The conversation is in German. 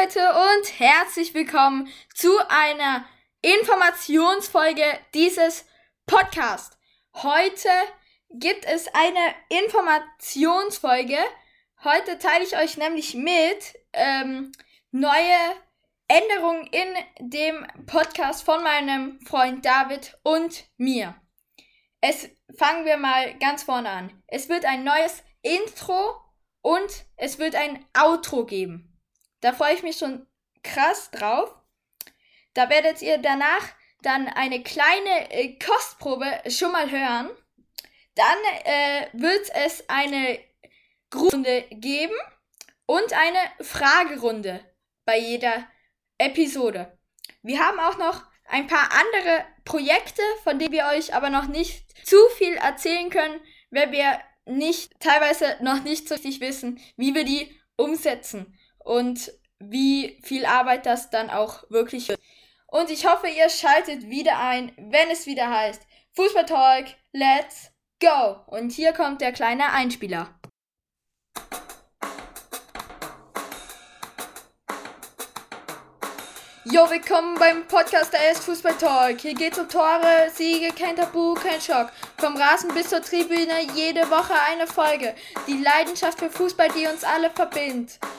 Leute und herzlich willkommen zu einer Informationsfolge dieses Podcasts. Heute gibt es eine Informationsfolge. Heute teile ich euch nämlich mit ähm, neue Änderungen in dem Podcast von meinem Freund David und mir. Es fangen wir mal ganz vorne an. Es wird ein neues Intro und es wird ein Outro geben. Da freue ich mich schon krass drauf. Da werdet ihr danach dann eine kleine äh, Kostprobe schon mal hören. Dann äh, wird es eine Grunde geben und eine Fragerunde bei jeder Episode. Wir haben auch noch ein paar andere Projekte, von denen wir euch aber noch nicht zu viel erzählen können, weil wir nicht teilweise noch nicht so richtig wissen, wie wir die umsetzen und wie viel Arbeit das dann auch wirklich wird. Und ich hoffe, ihr schaltet wieder ein, wenn es wieder heißt Fußball Talk, let's go! Und hier kommt der kleine Einspieler. Jo, willkommen beim Podcast der ist Fußball Talk. Hier geht's um Tore, Siege, kein Tabu, kein Schock. Vom Rasen bis zur Tribüne, jede Woche eine Folge. Die Leidenschaft für Fußball, die uns alle verbindet.